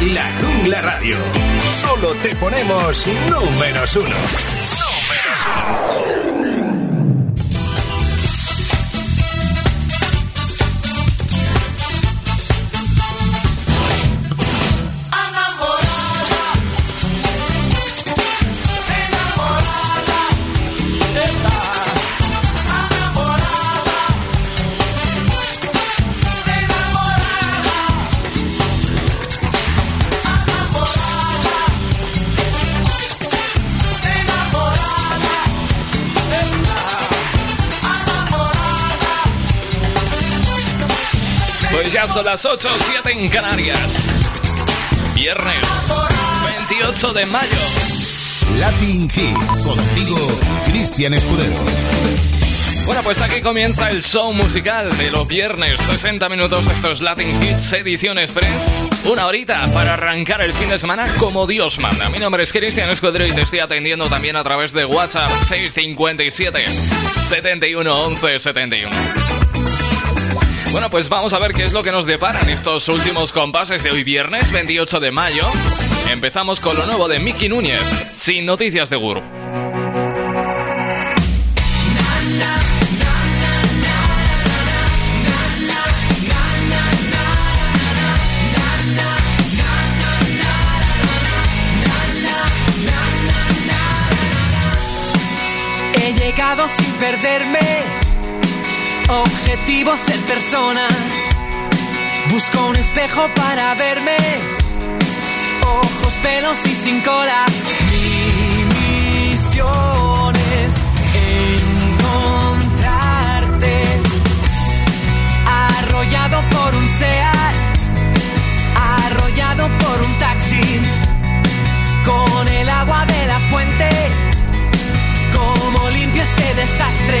La Jungla Radio. Solo te ponemos números uno. Números uno. Son las 8, 7 en Canarias. Viernes 28 de mayo. Latin Hits, contigo, Cristian Escudero. Bueno, pues aquí comienza el show musical de los viernes, 60 minutos, estos Latin Hits Edición Express. Una horita para arrancar el fin de semana como Dios manda. Mi nombre es Cristian Escudero y te estoy atendiendo también a través de WhatsApp 657 71 11 71. Bueno, pues vamos a ver qué es lo que nos deparan estos últimos compases de hoy viernes 28 de mayo. Empezamos con lo nuevo de Mickey Núñez, sin noticias de Guru. He llegado sin perderme Objetivo ser persona. Busco un espejo para verme. Ojos, pelos y sin cola. Mi misión es encontrarte. Arrollado por un SEAT. Arrollado por un taxi. Con el agua de la fuente. Como limpio este desastre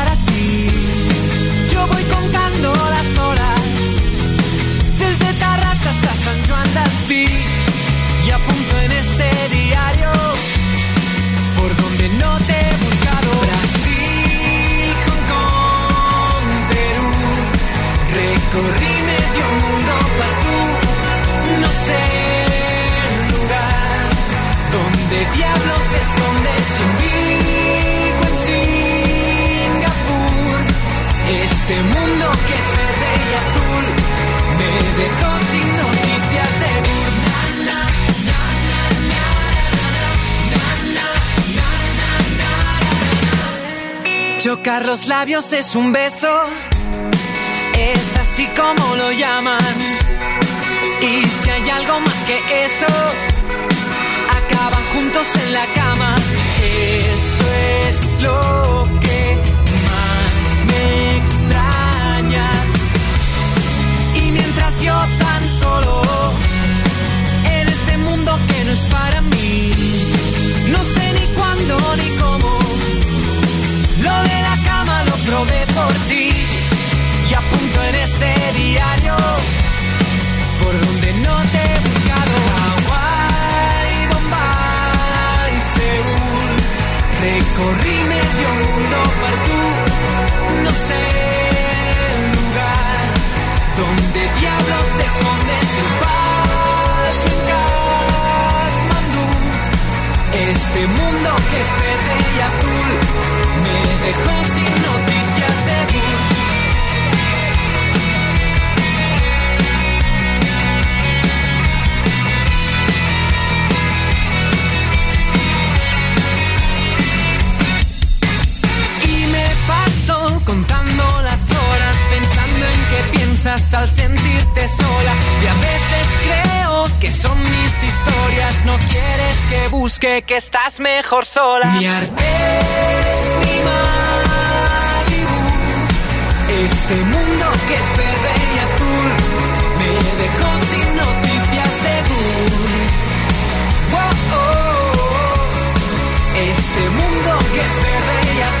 Chocar los labios es un beso, es así como lo llaman. Y si hay algo más que eso, Este mundo que es verde y azul me dejó sin al sentirte sola y a veces creo que son mis historias. No quieres que busque que estás mejor sola. Ni Artes ni Malibu, este mundo que es verde y azul me dejó sin noticias de Gur. Oh, oh, este mundo que es verde y azul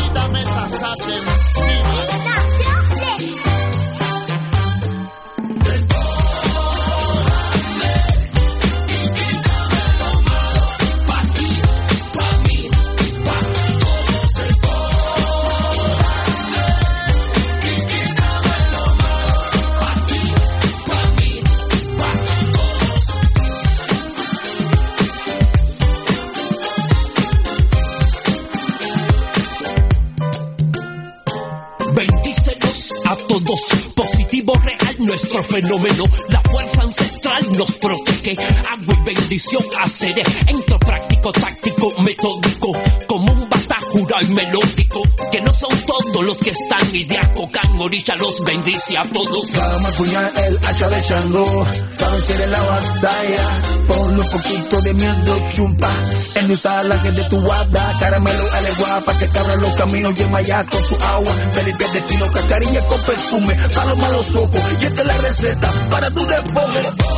Fenómeno. La fuerza ancestral nos protege. Agua y bendición haceré. Entro práctico, táctico, Orilla los bendice a todos. Vamos a el hacha de Shango. Vencer en la batalla. Por un poquito de miedo chumpa. En usar la gente de tu guarda. Caramelo ale guapa. Que cabra los caminos y el con su agua. Felipe destino, cacarilla con perfume. Para los malos ojos. Y este la receta para tu despojo.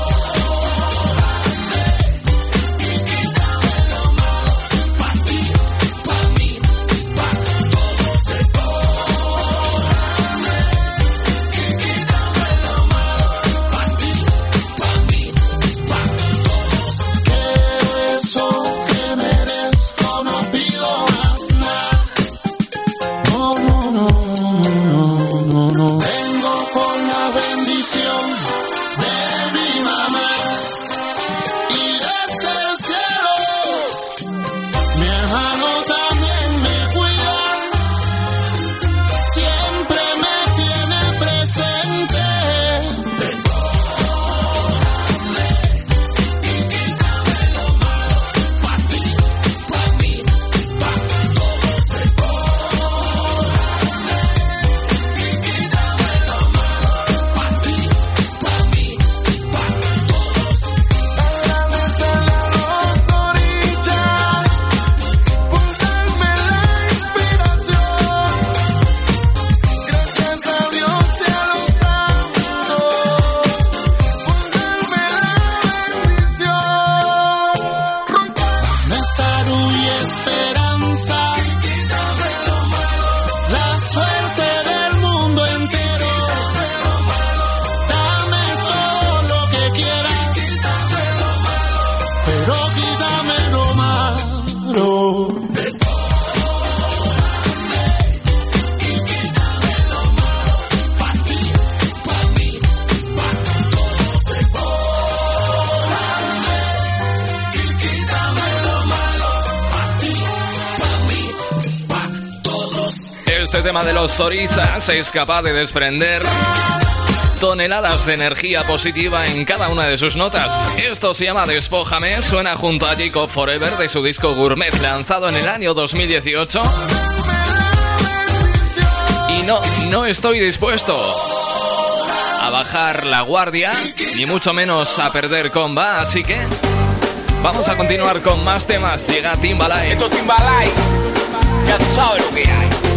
Sorizas es capaz de desprender toneladas de energía positiva en cada una de sus notas. Esto se llama Despójame, suena junto a Jacob Forever de su disco Gourmet lanzado en el año 2018. Y no, no estoy dispuesto a bajar la guardia, ni mucho menos a perder comba, así que vamos a continuar con más temas. Llega Timbalay. Esto Timbalay, ya tú sabes lo que hay.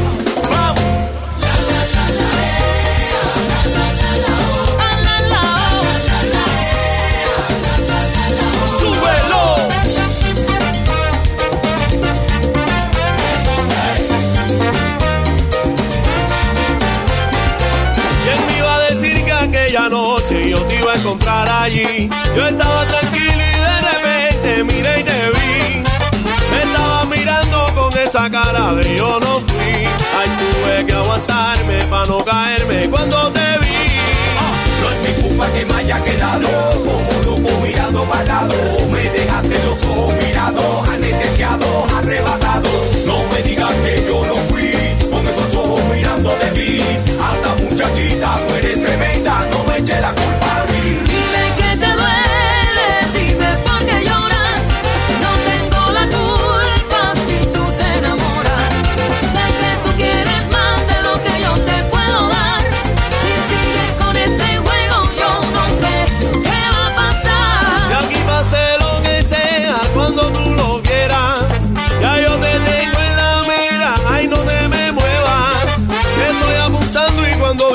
Allí. Yo estaba tranquilo y de repente miré y te vi. Me estaba mirando con esa cara de yo no fui. Ay, tuve que aguantarme para no caerme cuando te vi. No es mi culpa que me haya quedado como loco mirando para. Me dejaste los ojos mirados, anestesiado, arrebatado. No me digas que yo no fui con esos ojos mirando de mí. Hasta muchachita, tú eres tremenda, no me eche la culpa.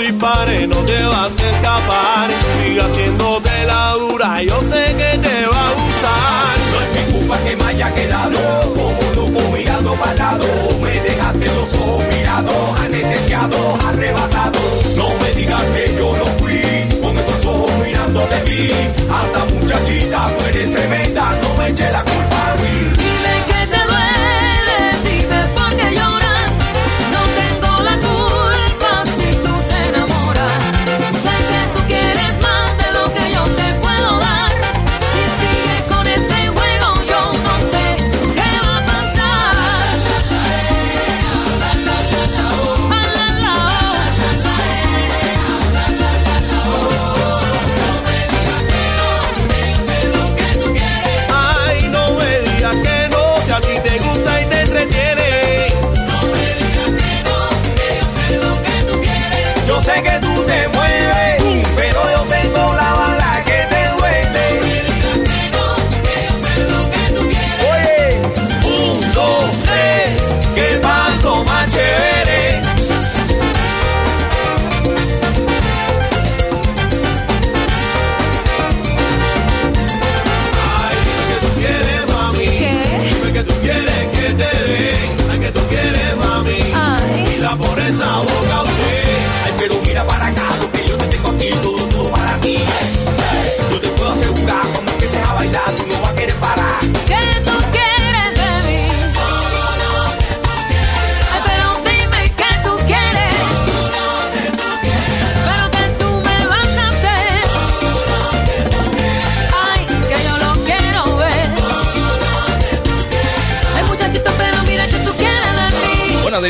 No te vas a escapar. Sigue haciéndote la dura, yo sé que te va a gustar. No es mi culpa que me haya quedado como mirando para lado, me dejaste los ojos mirados, anestesiado, arrebatado. No me digas que yo no fui, con esos ojos mirando de mí. Anda muchachita, tú eres tremenda, no me eche la culpa a mí.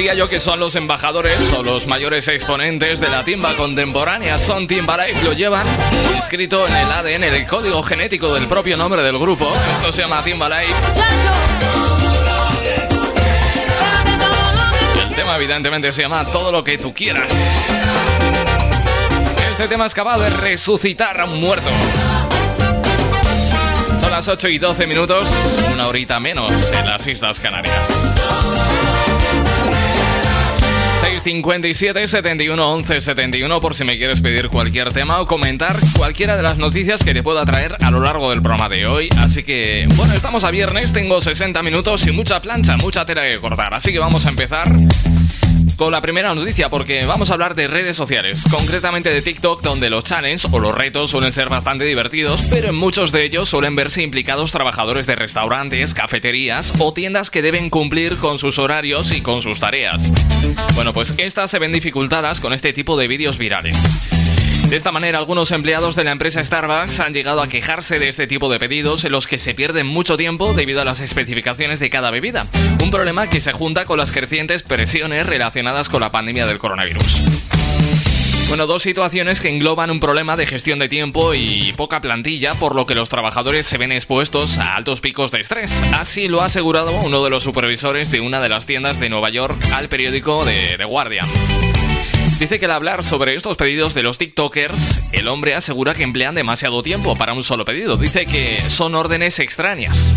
Yo que son los embajadores o los mayores exponentes de la timba contemporánea. Son Timbaland, lo llevan escrito en el ADN, el código genético del propio nombre del grupo. Esto se llama Timbaland. El tema evidentemente se llama Todo lo que tú quieras. Este tema es capaz de resucitar a un muerto. Son las 8 y 12 minutos, una horita menos en las Islas Canarias. 657 71 11 71 por si me quieres pedir cualquier tema o comentar cualquiera de las noticias que te pueda traer a lo largo del programa de hoy. Así que, bueno, estamos a viernes, tengo 60 minutos y mucha plancha, mucha tela que cortar. Así que vamos a empezar con la primera noticia porque vamos a hablar de redes sociales, concretamente de TikTok, donde los challenges o los retos suelen ser bastante divertidos, pero en muchos de ellos suelen verse implicados trabajadores de restaurantes, cafeterías o tiendas que deben cumplir con sus horarios y con sus tareas. Bueno, pues estas se ven dificultadas con este tipo de vídeos virales. De esta manera, algunos empleados de la empresa Starbucks han llegado a quejarse de este tipo de pedidos en los que se pierden mucho tiempo debido a las especificaciones de cada bebida. Un problema que se junta con las crecientes presiones relacionadas con la pandemia del coronavirus. Bueno, dos situaciones que engloban un problema de gestión de tiempo y poca plantilla, por lo que los trabajadores se ven expuestos a altos picos de estrés. Así lo ha asegurado uno de los supervisores de una de las tiendas de Nueva York al periódico de The Guardian. Dice que al hablar sobre estos pedidos de los TikTokers, el hombre asegura que emplean demasiado tiempo para un solo pedido. Dice que son órdenes extrañas.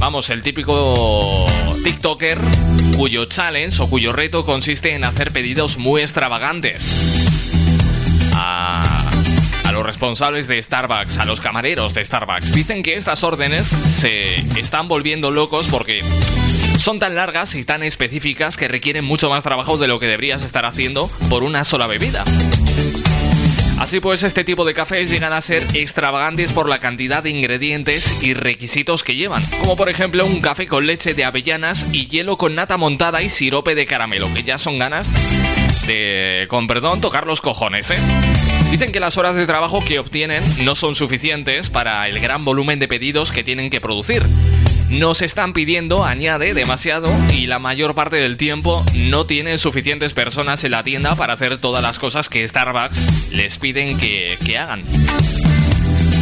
Vamos, el típico TikToker cuyo challenge o cuyo reto consiste en hacer pedidos muy extravagantes. A, a, los responsables de Starbucks, a los camareros de Starbucks. Dicen que estas órdenes se están volviendo locos porque son tan largas y tan específicas que requieren mucho más trabajo de lo que deberías estar haciendo por una sola bebida. Así pues, este tipo de cafés llegan a ser extravagantes por la cantidad de ingredientes y requisitos que llevan, como por ejemplo un café con leche de avellanas y hielo con nata montada y sirope de caramelo, que ya son ganas de, con perdón, tocar los cojones, ¿eh? Dicen que las horas de trabajo que obtienen no son suficientes para el gran volumen de pedidos que tienen que producir nos están pidiendo, añade, demasiado y la mayor parte del tiempo no tienen suficientes personas en la tienda para hacer todas las cosas que Starbucks les piden que, que hagan.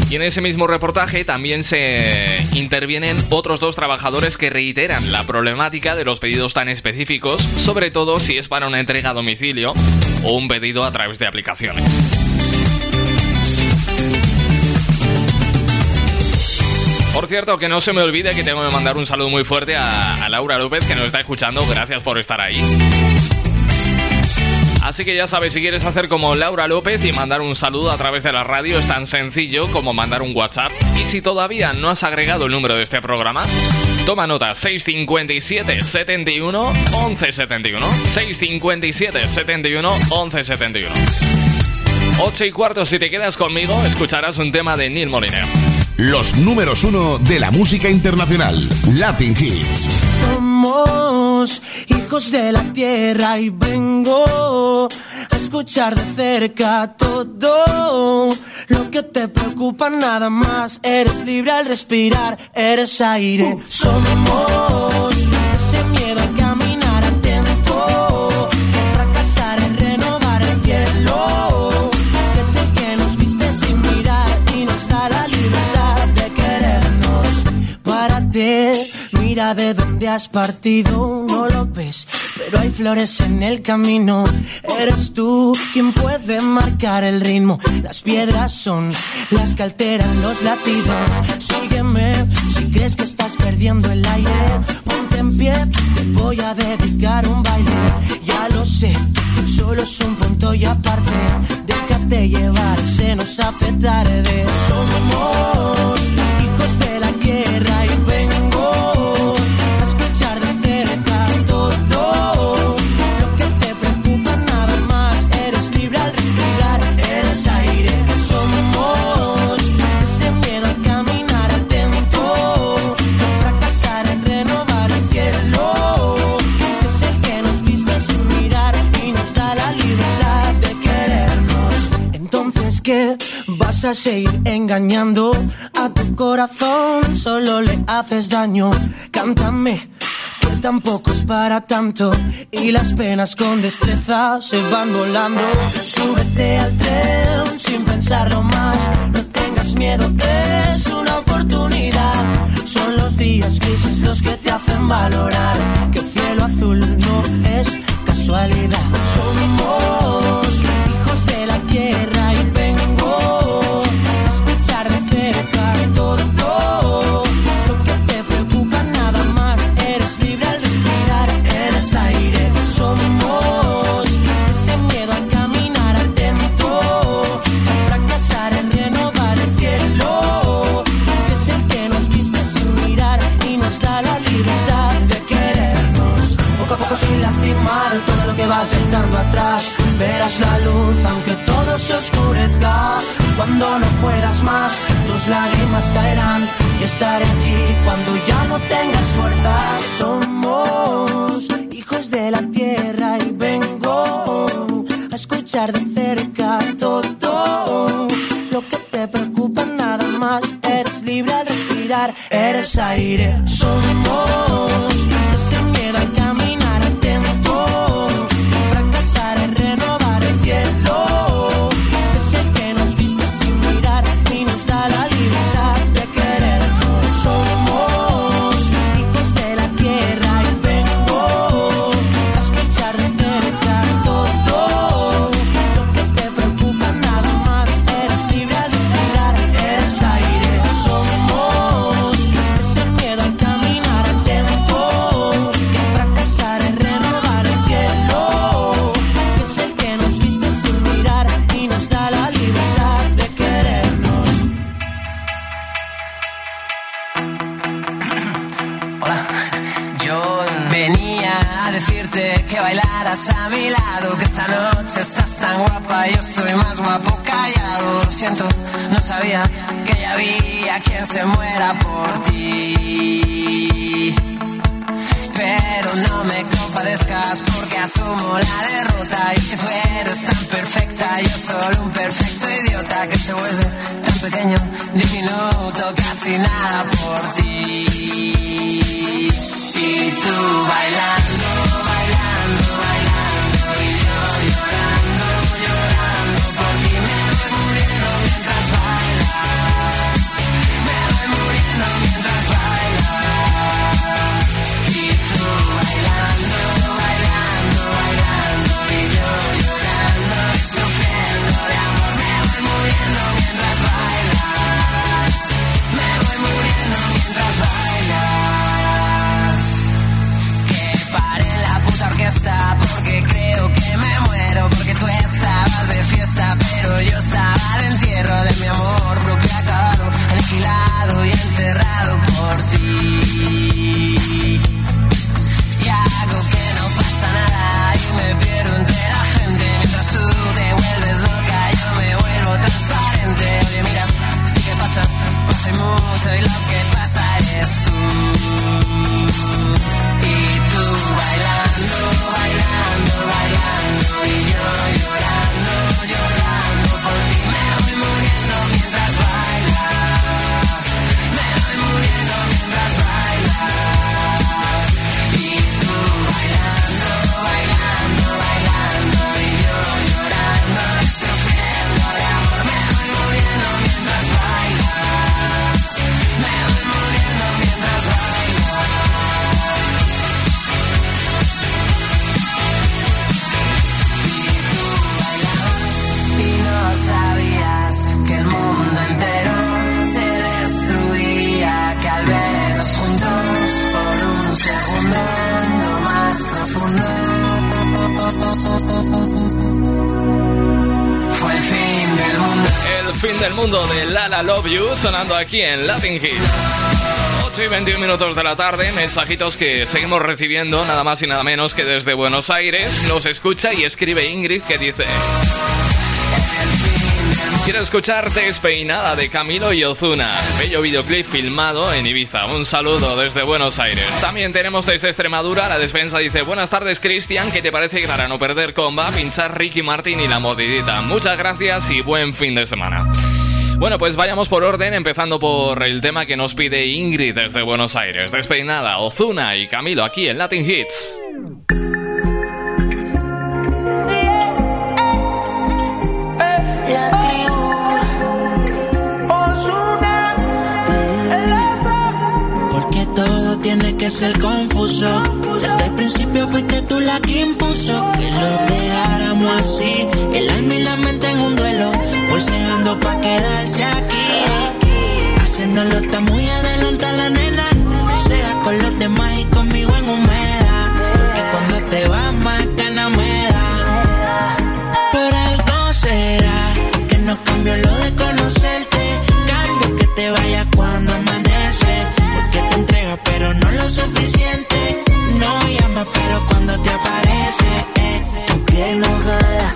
Y en ese mismo reportaje también se intervienen otros dos trabajadores que reiteran la problemática de los pedidos tan específicos, sobre todo si es para una entrega a domicilio o un pedido a través de aplicaciones. Por cierto, que no se me olvide que tengo que mandar un saludo muy fuerte a, Laura López que nos está escuchando. Gracias por estar ahí. Así que ya sabes, si quieres hacer como Laura López y mandar un saludo a través de la radio, es tan sencillo como mandar un WhatsApp. Y si todavía no has agregado el número de este programa, Toma nota, 657 71 11 71. 657 71 11 71. 8 y cuarto, si te quedas conmigo, escucharás un tema de Neil Moliner. Los números uno de la música internacional, Latin Hits. Somos hijos de la tierra y vengo a escuchar de cerca todo lo que te preocupa nada más. Eres libre al respirar, eres aire. Somos de dónde has partido, no lo ves, pero hay flores en el camino. Eres tú quien puede marcar el ritmo. Las piedras son las que alteran los latidos. Sígueme si crees que estás perdiendo el aire. Ponte en pie, te voy a dedicar un baile. Ya lo sé, solo es un punto y aparte. Déjate llevar, se nos hace tarde. Somos hijos de la tierra Vas a seguir engañando a tu corazón, solo le haces daño. Cántame que tampoco es para tanto y las penas con destreza se van volando. Súbete al tren sin pensarlo más, no tengas miedo, es una oportunidad. Son los días grises los que te hacen valorar que el cielo azul no es casualidad. Somos hijos de la tierra dejando atrás, verás la luz aunque todo se oscurezca. Cuando no puedas más, tus lágrimas caerán y estaré aquí cuando ya no tengas fuerzas. Somos hijos de la tierra y vengo a escuchar de cerca todo lo que te preocupa nada más. Eres libre al respirar, eres aire. Somos aquí en Latin Hits. 8 y 21 minutos de la tarde, mensajitos que seguimos recibiendo, nada más y nada menos que desde Buenos Aires. Nos escucha y escribe Ingrid que dice... Quiero escuchar Despeinada de Camilo y Ozuna. Bello videoclip filmado en Ibiza. Un saludo desde Buenos Aires. También tenemos desde Extremadura. La despensa dice: Buenas tardes, Cristian. ¿Qué te parece que para no perder comba, pinchar Ricky Martin y la modidita? Muchas gracias y buen fin de semana. Bueno, pues vayamos por orden, empezando por el tema que nos pide Ingrid desde Buenos Aires. Despeinada, Ozuna y Camilo aquí en Latin Hits. tiene que ser confuso. Desde el principio fuiste tú la que impuso que lo dejáramos así. El alma y la mente en un duelo, forceando pa' quedarse aquí. Haciéndolo está muy adelante la nena. Sea con los demás y conmigo en humedad. Que cuando te vas más gana me da. Por algo será que no cambio lo de conocerte. Cambio que te vaya cuando pero no lo suficiente. No llama, pero cuando te aparece, eh. tu piel mojada,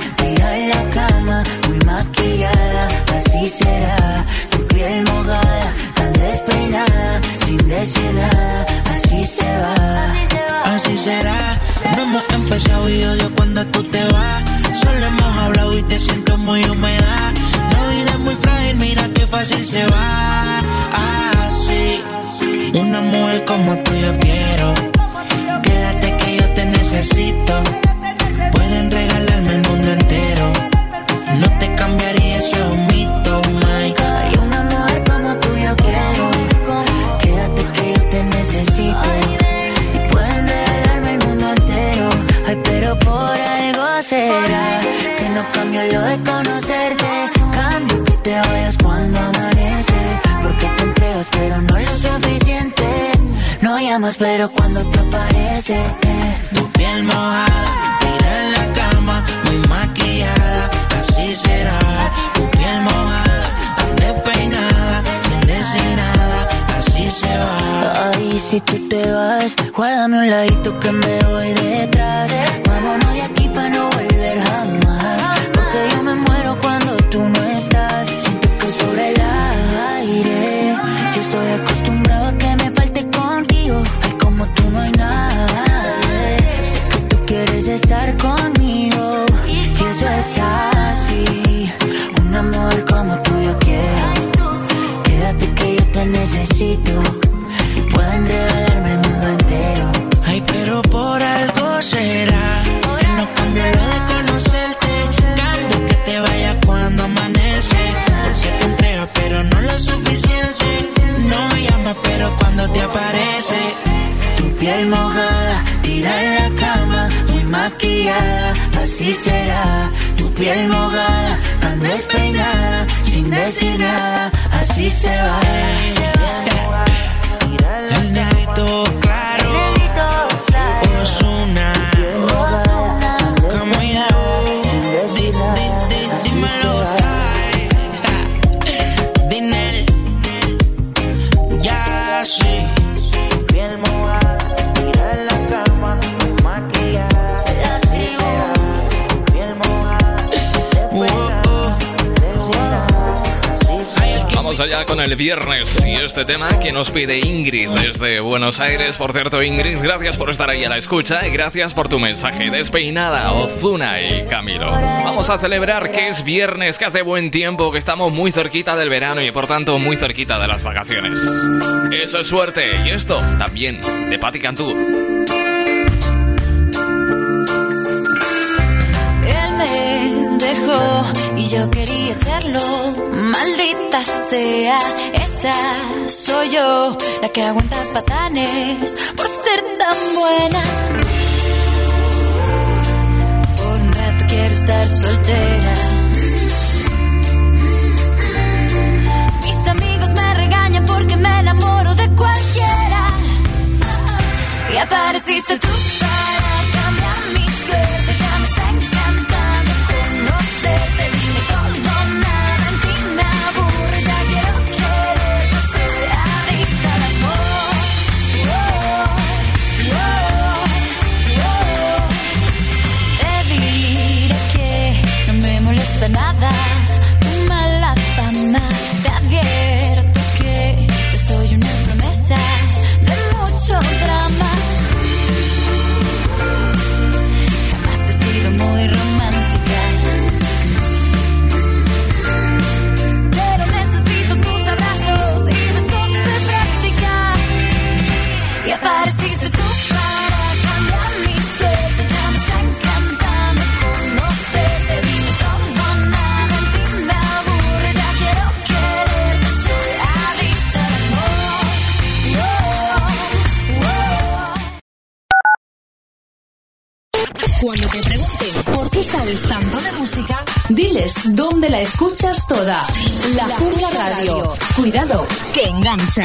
así será. Tu piel mojada, tan despeinada, sin decir así se va. Así será, no hemos empezado y odio cuando tú te vas. Solo hemos hablado y te siento muy humedad. La vida es muy frágil, mira qué fácil se va. Así. Una mujer como tú yo quiero. Quédate que yo te necesito. Pueden regalarme el mundo entero. No cambio lo de conocerte. Cambio que te vayas cuando amanece. Porque te entregas, pero no lo llamas, pero cuando te aparece, eh. tu piel mojada, tira en la cama, muy maquillada, así será. Tu piel mojada, tan despeinada, sin decir nada, así se va. Ay, si tú te vas, guárdame un ladito que me voy detrás. Vámonos de aquí para no volver jamás. Porque yo me muero cuando tú no estás. Siento que sobre el aire, yo estoy acostumbrado a que me falte contigo. Ay, como tú no hay nadie. Sé que tú quieres estar conmigo. Y eso es así. Un amor como tú yo quiero. Quédate que yo te necesito. Pueden regalarme el mundo entero. Ay, pero por algo será suficiente. No llama, pero cuando te aparece. Tu piel mojada, tira en la cama, muy maquillada, así será. Tu piel mojada, tan despeinada, sin decir nada, así se va. El negrito claro, Ozuna, Camilo, Vamos allá con el viernes y este tema que nos pide Ingrid desde Buenos Aires. Por cierto, Ingrid, gracias por estar ahí a la escucha y gracias por tu mensaje. Despeinada, Ozuna y Camilo. Vamos a celebrar que es viernes, que hace buen tiempo, que estamos muy cerquita del verano y por tanto muy cerquita de las vacaciones. Eso es suerte y esto también de Patti Cantú. Y yo quería serlo. Maldita sea, esa soy yo, la que aguanta patanes por ser tan buena. Por un rato quiero estar soltera. Mis amigos me regañan porque me enamoro de cualquiera. Y apareciste tú para Dónde la escuchas toda. La Jungla Radio. Cuidado, que engancha.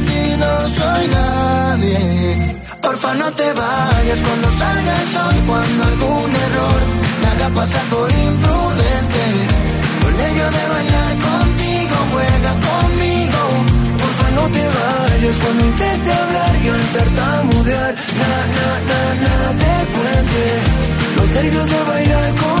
no soy nadie. Porfa, no te vayas cuando salga el sol, cuando algún error me haga pasar por imprudente. Con nervio de bailar contigo, juega conmigo. Porfa, no te vayas cuando intente hablar y al tartamudear, nada, nada, nada te cuente. Los nervios de bailar contigo,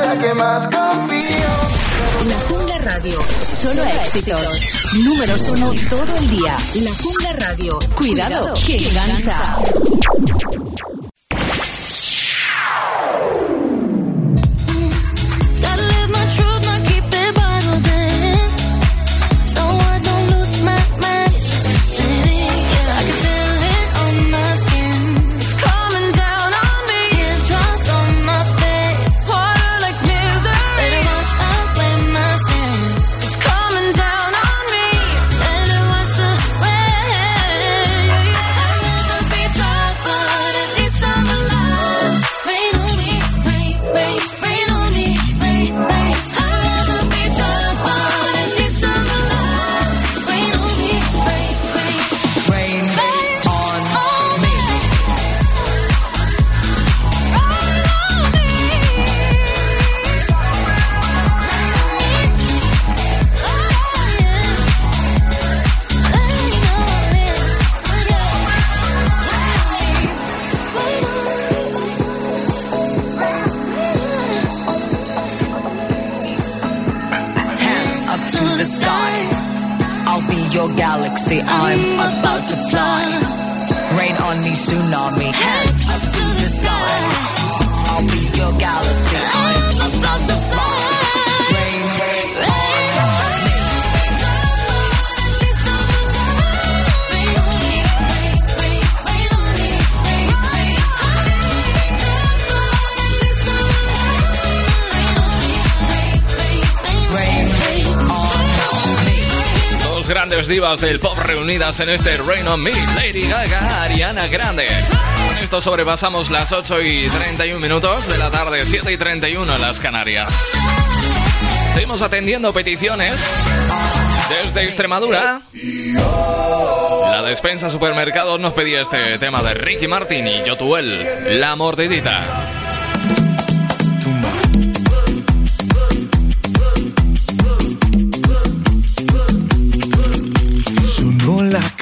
La que más confío. La Jungla Radio, solo éxitos. Números uno todo el día. La Jungla Radio, cuidado, que engancha. I'm about to fly. Rain on me, tsunami. Hey. Divas del pop reunidas en este Rain on Me, Lady Gaga, Ariana Grande. Con esto sobrepasamos las 8 y 31 minutos de la tarde, 7 y 31 en las Canarias. Seguimos atendiendo peticiones desde Extremadura. La despensa supermercados nos pedía este tema de Ricky Martin y Yotuel, La Mordidita.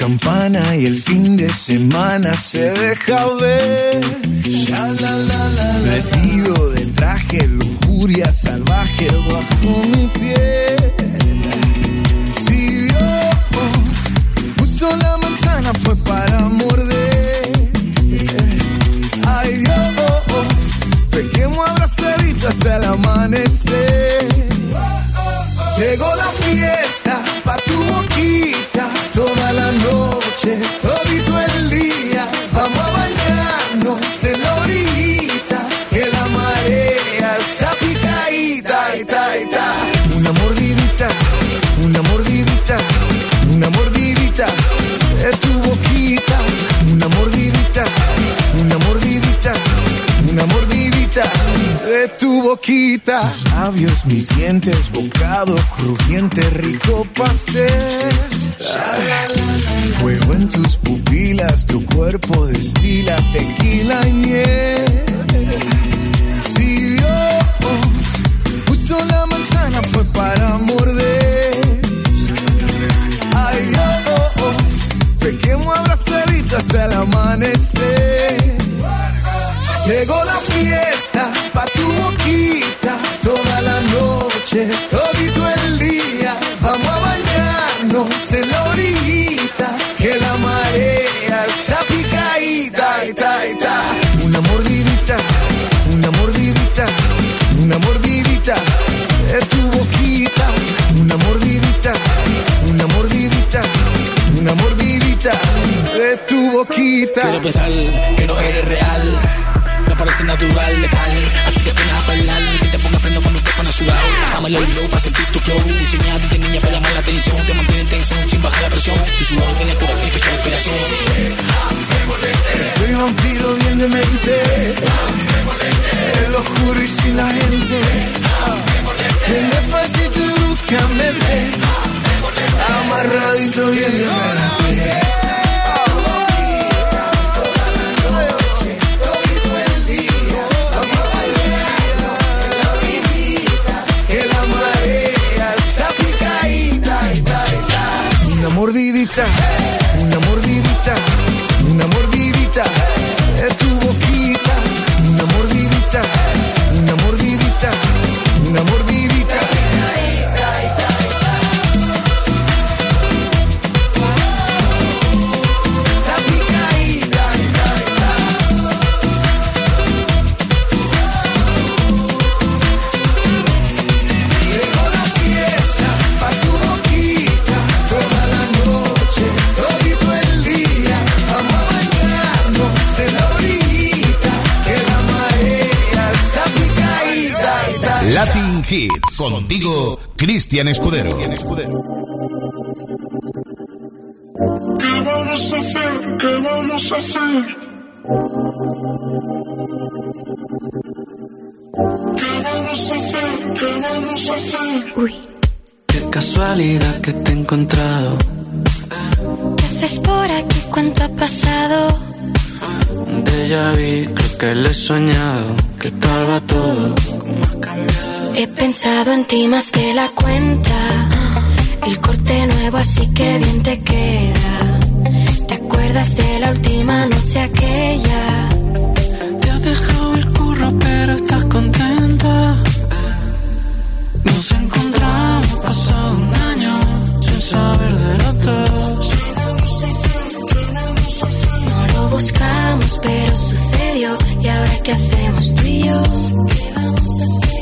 Campana y el fin de semana se deja ver. Vestido de traje, lujuria salvaje bajo mi piel. Si Dios puso la manzana fue para morder. Ay Dios, pequemos abrazadito hasta el amanecer. Llegó la fiesta de tu boquita. Tus labios, mis dientes, bocado crujiente, rico pastel. Fuego en tus pupilas, tu cuerpo destila tequila y miel. Bañarnos en la orillita, que la marea está picadita, ita, ita. Una mordidita, una mordidita, una mordidita de tu boquita. Una mordidita, una mordidita, una mordidita de tu boquita. Quiero pensar que no eres real. Me parece natural, letal. Así que ven a Dame el oído para sentir tu flow. Diseñado de niña para llamar la atención. Te mantiene en tensión sin bajar la presión. Tu sudor tiene cura fecha de inspiración. Soy vampiro bien de mente. El oscuro y sin la gente. Ven despacito y búscame. Amarradito bien de mente. Mordidita, Contigo, Cristian Escudero. ¿Qué vamos a hacer? ¿Qué vamos a hacer? ¿Qué vamos a hacer? ¿Qué vamos a hacer? Uy, Qué casualidad que te he encontrado. ¿qué haces por aquí? ¿Cuánto ha pasado? Un déjà vu, creo que lo he soñado. ¿Qué tal va todo? ¿Cómo has cambiado? He pensado en ti más de la cuenta. El corte nuevo, así que bien te queda. ¿Te acuerdas de la última noche aquella? Te has dejado el curro, pero estás contenta. Nos encontramos pasado un año sin saber de los dos. No lo buscamos, pero sucedió. ¿Y ahora qué hacemos tú y yo? ¿Qué vamos a hacer?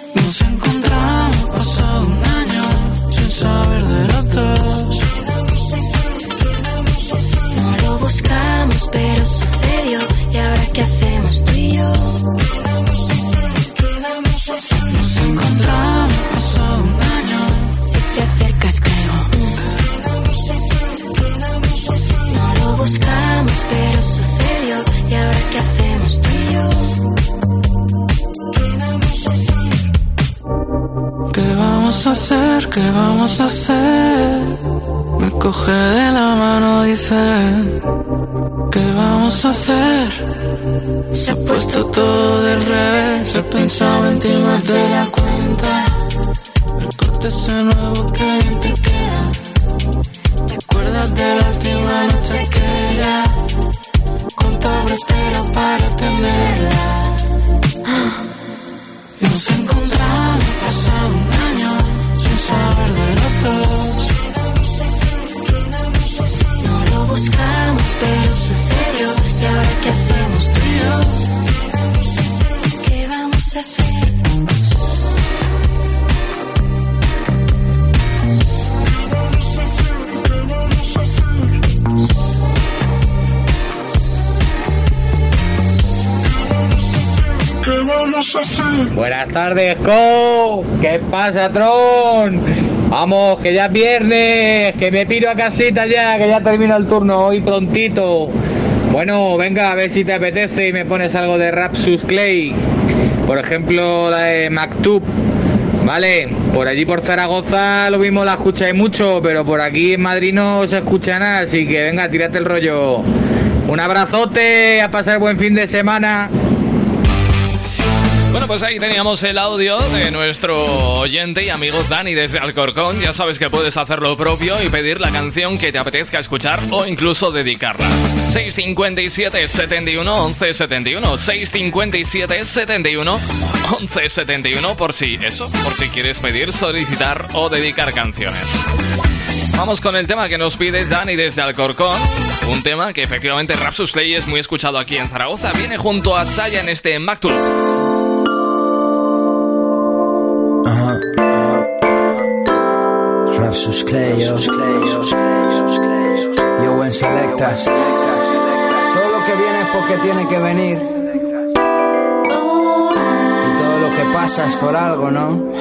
Nos encontramos pasado un año sin saber de los dos. No lo buscamos, pero sucedió. ¿Y ahora qué hacemos tú y yo? Vamos a hacer? ¿Qué vamos a hacer? Me coge de la mano, dice, ¿qué vamos a hacer? Se ha puesto todo del revés, he pensado en ti más de la cuenta. El corte ese nuevo que bien te queda. ¿Te acuerdas de la última noche que ya contaba espera para tenerla? Buenas tardes, Co. ¿Qué pasa, Tron? Vamos, que ya es viernes, que me piro a casita ya, que ya termino el turno hoy prontito. Bueno, venga, a ver si te apetece y me pones algo de Rapsus Clay. Por ejemplo, la de Mactub. Vale, por allí por Zaragoza lo mismo la escucháis mucho, pero por aquí en Madrid no se escucha nada, así que venga, tírate el rollo. Un abrazote, a pasar buen fin de semana. Bueno, pues ahí teníamos el audio de nuestro oyente y amigo Dani desde Alcorcón. Ya sabes que puedes hacer lo propio y pedir la canción que te apetezca escuchar o incluso dedicarla. 657 71 11 71 657 71 11 71 por si eso, por si quieres pedir, solicitar o dedicar canciones. Vamos con el tema que nos pide Dani desde Alcorcón. Un tema que efectivamente Rapsus Clay es muy escuchado aquí en Zaragoza. Viene junto a Saya en este Mactul. Rapsus Clay, yo. Yo buen selecta. Lo que tiene que venir. Y todo lo que pasa es por algo, ¿no?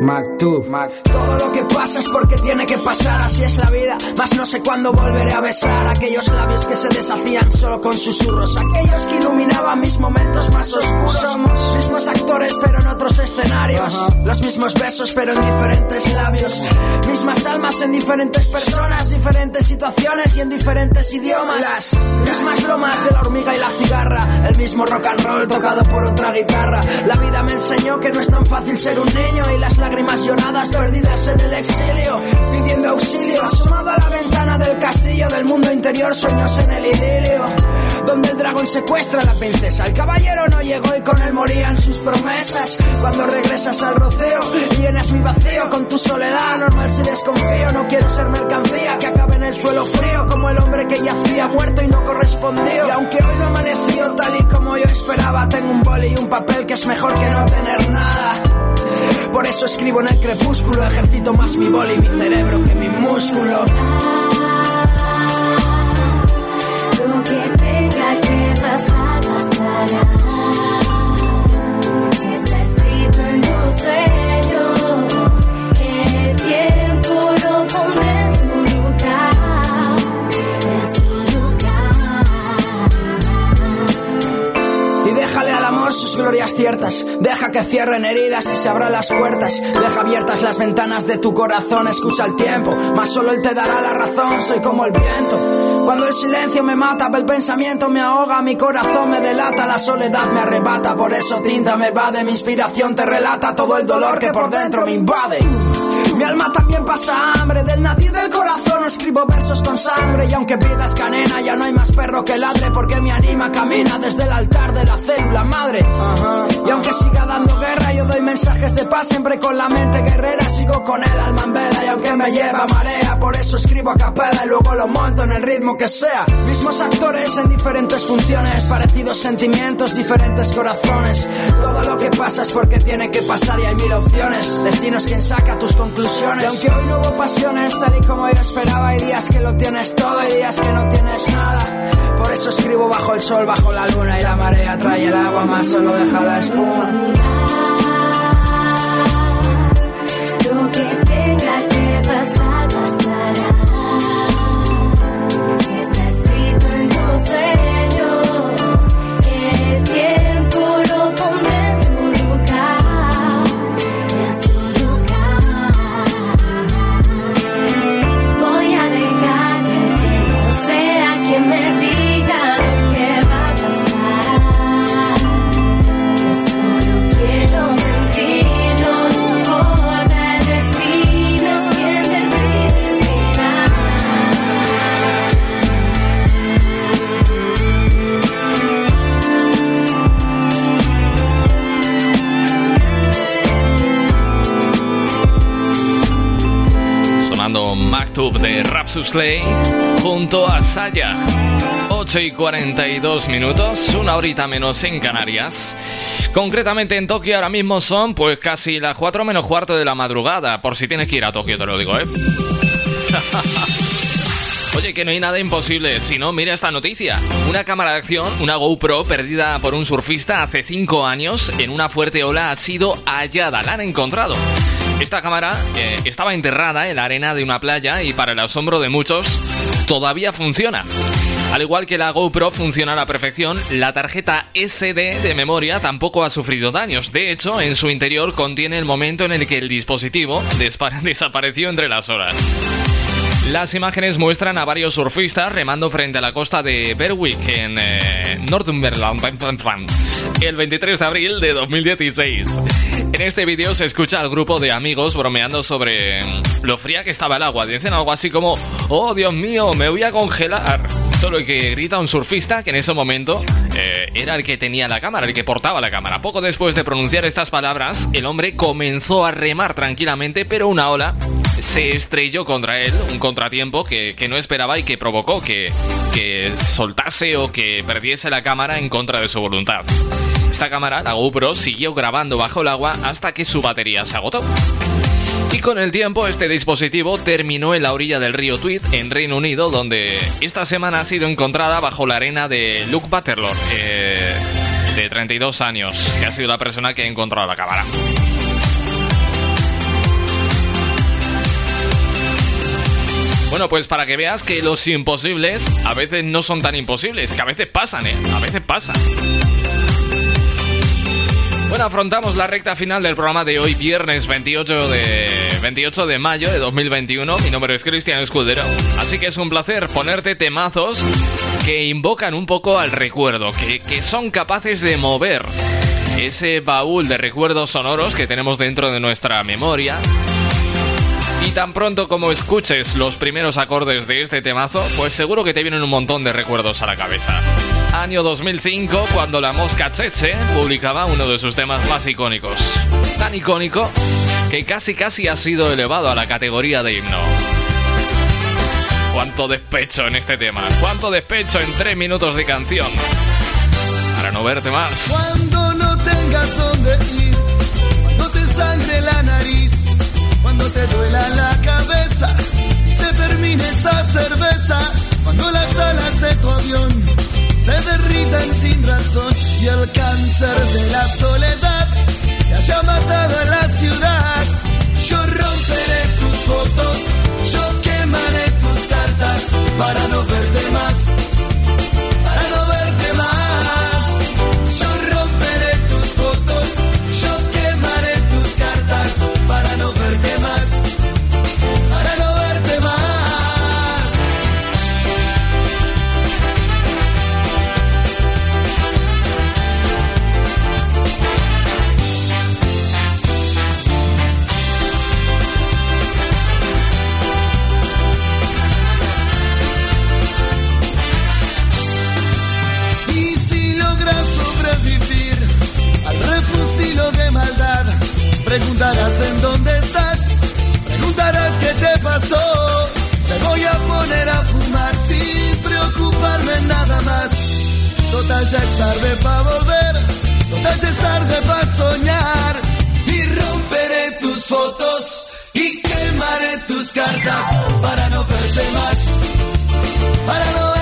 Mactub. Todo lo que pasa es porque tiene que pasar, así es la vida. Mas no sé cuándo volveré a besar aquellos labios que se deshacían solo con susurros. Aquellos que iluminaban mis momentos más oscuros. Somos mismos actores, pero en otros escenarios. Los mismos besos, pero en diferentes labios. Mismas almas en diferentes personas, situaciones y en diferentes idiomas. Las mismas lomas de la hormiga y la cigarra. El mismo rock and roll tocado por otra guitarra. La vida me enseñó que no es tan fácil ser un niño y las lágrimas lloradas perdidas en el exilio, pidiendo auxilio. Asomado a la ventana del castillo del mundo interior, sueños en el idilio, donde el dragón secuestra a la princesa. El caballero no llegó y con él morían sus promesas. Cuando regresas al roceo llenas mi vacío con tu soledad, normal si desconfío. No quiero ser mercancía que acabe en el suelo frío, como el hombre que yacía muerto y no correspondió. Y aunque hoy no amaneció tal y como yo esperaba, tengo un boli y un papel que es mejor que no tener nada. Por eso escribo en el crepúsculo, ejercito más mi boli y mi cerebro que mi músculo. Pasará. Si glorias ciertas. Deja que cierren heridas y se abran las puertas. Deja abiertas las ventanas de tu corazón. Escucha el tiempo, más solo él te dará la razón. Soy como el viento. Cuando el silencio me mata, el pensamiento me ahoga, mi corazón me delata, la soledad me arrebata. Por eso tinta me va de mi inspiración te relata todo el dolor que por dentro me invade. Mi alma también pasa hambre, del nadir del corazón escribo versos con sangre. Y aunque pidas canena, ya no hay más perro que ladre, porque mi anima camina desde el altar de la célula madre. Y aunque siga dando guerra, yo doy mensajes de paz, siempre con la mente guerrera. Sigo con el alma en vela, y aunque me lleva marea, por eso escribo a capela y luego lo monto en el ritmo que sea. Mismos actores en diferentes funciones, parecidos sentimientos, diferentes corazones. Todo lo que pasa es porque tiene que pasar y hay mil opciones. Destino es quien saca tus conclusiones. Aunque hoy no hubo pasiones, tal y como yo esperaba, hay días que lo tienes todo y días que no tienes nada. Por eso escribo bajo el sol, bajo la luna y la marea trae el agua, más solo deja la espuma. Rapsus Slay junto a Saya. 8 y 42 minutos, una horita menos en Canarias. Concretamente en Tokio ahora mismo son pues casi las 4 menos cuarto de la madrugada, por si tienes que ir a Tokio, te lo digo, ¿eh? Oye, que no hay nada imposible, si no, mira esta noticia. Una cámara de acción, una GoPro, perdida por un surfista hace 5 años en una fuerte ola, ha sido hallada, la han encontrado. Esta cámara eh, estaba enterrada en la arena de una playa y para el asombro de muchos, todavía funciona. Al igual que la GoPro funciona a la perfección, la tarjeta SD de memoria tampoco ha sufrido daños. De hecho, en su interior contiene el momento en el que el dispositivo desapareció entre las horas. Las imágenes muestran a varios surfistas remando frente a la costa de Berwick en eh, Northumberland el 23 de abril de 2016. En este vídeo se escucha al grupo de amigos bromeando sobre lo fría que estaba el agua. Dicen algo así como, oh Dios mío, me voy a congelar. Solo que grita un surfista que en ese momento eh, era el que tenía la cámara, el que portaba la cámara. Poco después de pronunciar estas palabras, el hombre comenzó a remar tranquilamente, pero una ola se estrelló contra él, un contratiempo que, no esperaba y que provocó que, que soltase o que perdiese la cámara en contra de su voluntad. Esta cámara, la GoPro, siguió grabando bajo el agua hasta que su batería se agotó. Y con el tiempo este dispositivo terminó en la orilla del río Tweed, en Reino Unido, donde esta semana ha sido encontrada bajo la arena de Luke Butterlord, eh, de 32 años, que ha sido la persona que ha encontrado la cámara. Bueno, pues para que veas que los imposibles a veces no son tan imposibles, que a veces pasan, ¿eh? A veces pasan. Bueno, afrontamos la recta final del programa de hoy, viernes 28 de, 28 de mayo de 2021. Mi nombre es Cristian Escudero, así que es un placer ponerte temazos que invocan un poco al recuerdo, que, que son capaces de mover ese baúl de recuerdos sonoros que tenemos dentro de nuestra memoria y tan pronto como escuches los primeros acordes de este temazo, pues seguro que te vienen un montón de recuerdos a la cabeza. Año 2005, cuando la Mosca Cheche publicaba uno de sus temas más icónicos. Tan icónico que casi casi ha sido elevado a la categoría de himno. Cuánto despecho en este tema, cuánto despecho en tres minutos de canción. Para no verte más. Cuando no tengas dónde ir, cuando te sangre la nariz cuando te duela la cabeza se termine esa cerveza, cuando las alas de tu avión se derritan sin razón y el cáncer de la soledad te haya matado a la ciudad. Yo romperé tus fotos, yo quemaré tus cartas para no verte más, preguntarás en dónde estás, preguntarás qué te pasó. Te voy a poner a fumar sin preocuparme nada más. Total ya es tarde para volver, total ya es tarde para soñar. Y romperé tus fotos y quemaré tus cartas para no verte más, para no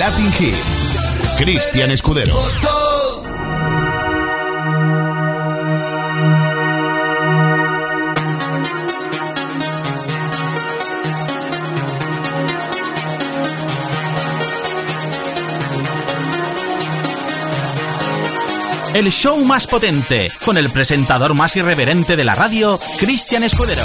Latin Hits. Cristian Escudero. El show más potente, con el presentador más irreverente de la radio, Cristian Escudero.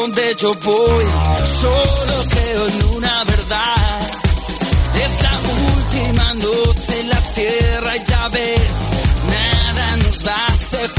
Donde yo voy, solo creo en una verdad. Es la última noche en la tierra y ya ves, nada nos va a separar.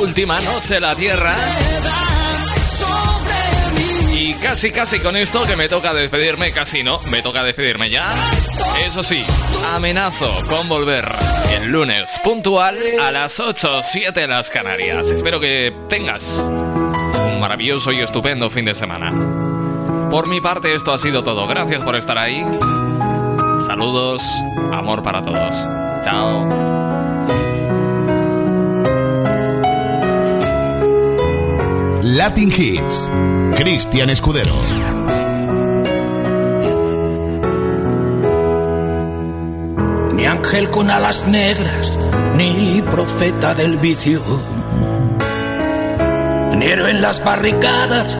Última noche la Tierra. Y casi, casi con esto que me toca despedirme, casi no, me toca despedirme ya. Eso sí, amenazo con volver el lunes puntual a las 8, 7 de las Canarias. Espero que tengas un maravilloso y estupendo fin de semana. Por mi parte esto ha sido todo. Gracias por estar ahí. Saludos, amor para todos. Chao. Latin Hits. Cristian Escudero. Ni ángel con alas negras, ni profeta del vicio, ni héroe en las barricadas